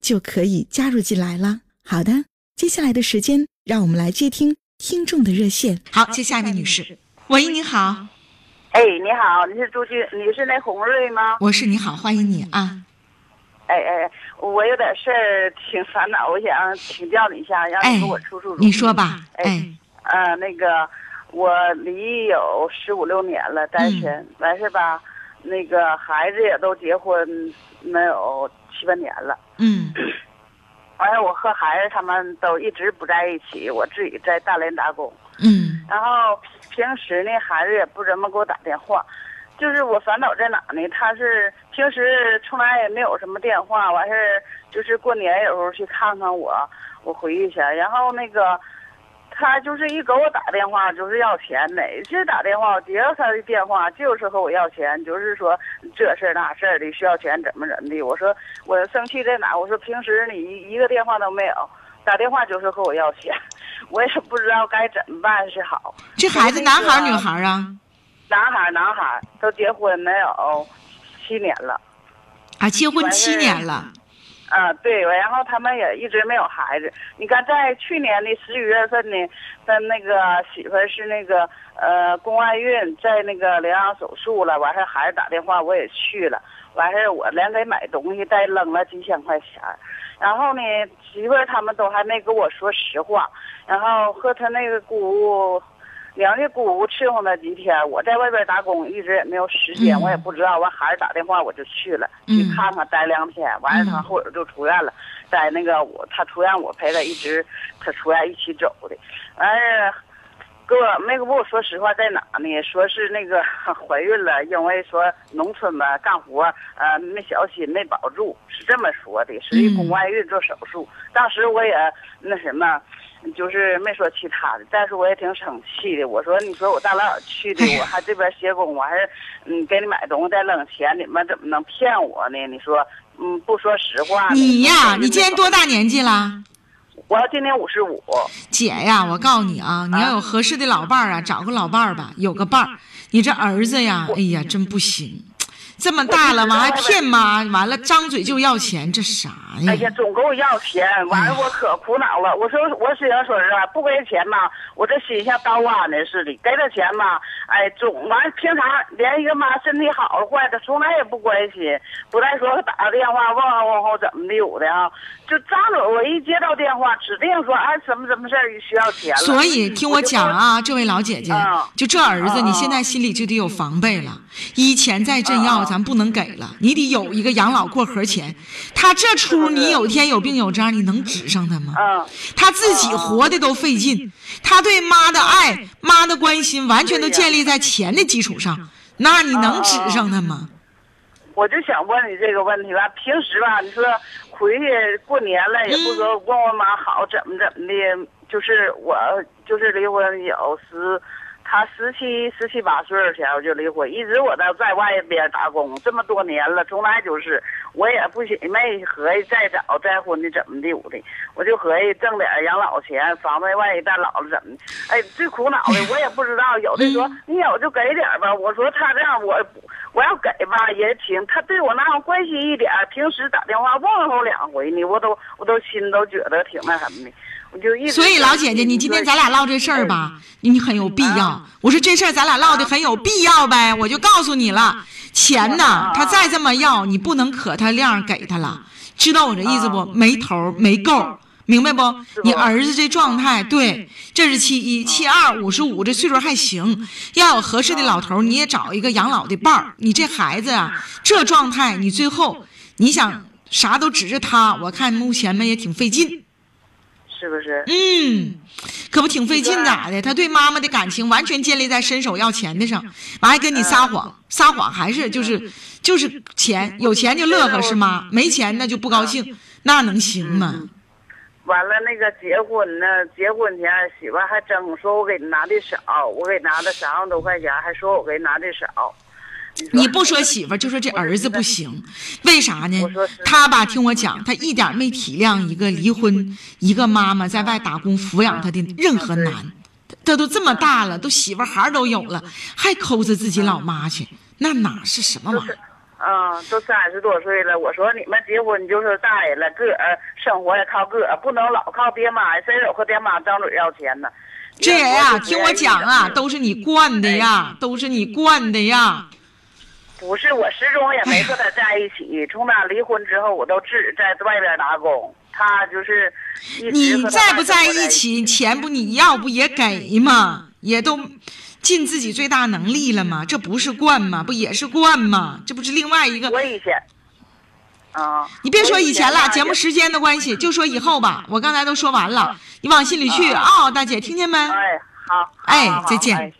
就可以加入进来了。好的，接下来的时间，让我们来接听听众的热线。好，接下一位女士，喂，你好。哎，你好，你是朱军，你是那洪瑞吗？我是，你好，欢迎你啊。哎哎，我有点事儿，挺烦恼，我想请教你一下，让你给我出出主意。你说吧。哎，呃，那个。我离有十五六年了，单身，完事吧，那个孩子也都结婚，没有七八年了。嗯。完了我和孩子他们都一直不在一起，我自己在大连打工。嗯。然后平时呢，孩子也不怎么给我打电话，就是我烦恼在哪呢？他是平时从来也没有什么电话，完事就是过年有时候去看看我，我回去一下，然后那个。他就是一给我打电话就是要钱，每次打电话接到他的电话就是和我要钱，就是说这事儿那事儿的需要钱怎么怎么的。我说我生气在哪？我说平时你一个电话都没有，打电话就是和我要钱，我也不知道该怎么办是好。这孩子男孩女孩啊？男孩男孩都结婚没有七年了，啊，结婚七年了。啊，对，然后他们也一直没有孩子。你看，在去年的十一月份呢，他那个媳妇是那个呃宫外孕，在那个疗养手术了。完事儿孩子打电话，我也去了。完事儿我连给买东西带扔了几千块钱。然后呢，媳妇他们都还没跟我说实话。然后和他那个姑。娘家姑姑伺候那几天，我在外边打工，一直也没有时间，我也不知道。完孩子打电话，我就去了，去看看，待两天。完了，他后边就出院了，在那个我他出院，我陪他一直，他出院一起走的。完事给我没跟我说实话在哪呢？说是那个怀孕了，因为说农村嘛干活，呃没小心没保住，是这么说的，是一宫外孕做手术。当时我也那什么。就是没说其他的，但是我也挺生气的。我说，你说我大老远去的，我还这边歇工，我还是嗯给你买东西再扔钱，你们怎么能骗我呢？你说，嗯，不说实话。你呀，你今年多大年纪啦？我今年五十五。姐呀，我告诉你啊，你要有合适的老伴儿啊，找个老伴儿吧，有个伴儿。你这儿子呀，哎呀，真不行。这么大了吗？还骗妈？完了，张嘴就要钱，这啥呀？哎呀，总给我要钱，完了我可苦恼了。我说我心想说是不给钱吧，我这心像刀剜的似的。给他钱吧，哎，总完平常连一个妈身体好了坏的，从来也不关心，不再说打个电话问候问候怎么的有的啊。就张嘴我一接到电话，指定说哎什么什么事儿需要钱了。所以听我讲啊，这位老姐姐，就这儿子，你现在心里就得有防备了。以前在镇要。咱不能给了，你得有一个养老过河钱。他这出，你有天有病有灾，你能指上他吗？他自己活的都费劲，他对妈的爱、妈的关心，完全都建立在钱的基础上，那你能指上他吗？我就想问你这个问题吧。平时吧，你说回去过年了，也不说问问妈好，怎么怎么的，就是我就是离婚有十。他十七十七八岁前我就离婚，一直我都在外边打工，这么多年了，从来就是，我也不寻没合计再找再婚的怎么的我的，我就合计挣点养老钱，防备万一再老了怎么的。哎，最苦恼的我也不知道，有的说你有就给点吧，我说他这样我我要给吧也挺，他对我那样关心一点，平时打电话问候两回呢，我都我都心都觉得挺那什么的。所以老姐姐，你今天咱俩唠这事儿吧，你很有必要。我说这事儿咱俩唠的很有必要呗，我就告诉你了，钱呢，他再这么要，你不能可他量给他了，知道我这意思不？没头没够，明白不？你儿子这状态，对，这是七一，七二五十五，这岁数还行。要有合适的老头，你也找一个养老的伴儿。你这孩子啊，这状态，你最后你想啥都指着他，我看目前嘛也挺费劲。是不是？嗯，可不挺费劲咋的？他对妈妈的感情完全建立在伸手要钱的上，完还跟你撒谎，撒谎还是就是就是钱，有钱就乐呵是吗？没钱那就不高兴，那能行吗？完了，那个结婚呢？结婚前媳妇还争说，我给拿的少，我给拿的三万多块钱，还说我给拿的少。你不说媳妇就说这儿子不行，为啥呢？他吧，听我讲，他一点没体谅一个离婚、一个妈妈在外打工抚养他的任何难。他都这么大了，都媳妇孩都有了，还抠着自己老妈去，那哪是什么玩意儿？嗯，都三十多岁了，我说你们结婚就是大人了，个儿生活也靠个儿，不能老靠爹妈伸手和爹妈张嘴要钱呢？这人啊，听我讲啊，都是你惯的呀，都是你惯的呀。不是，我始终也没和他在一起。从他离婚之后，我都自己在外边打工。他就是你在不在一起，钱不你要不也给吗？也都尽自己最大能力了吗？这不是惯吗？不也是惯吗？这不是另外一个。我以前啊，你别说以前了，节目时间的关系，就说以后吧。我刚才都说完了，你往心里去啊，大姐，听见没？哎，好，哎，再见。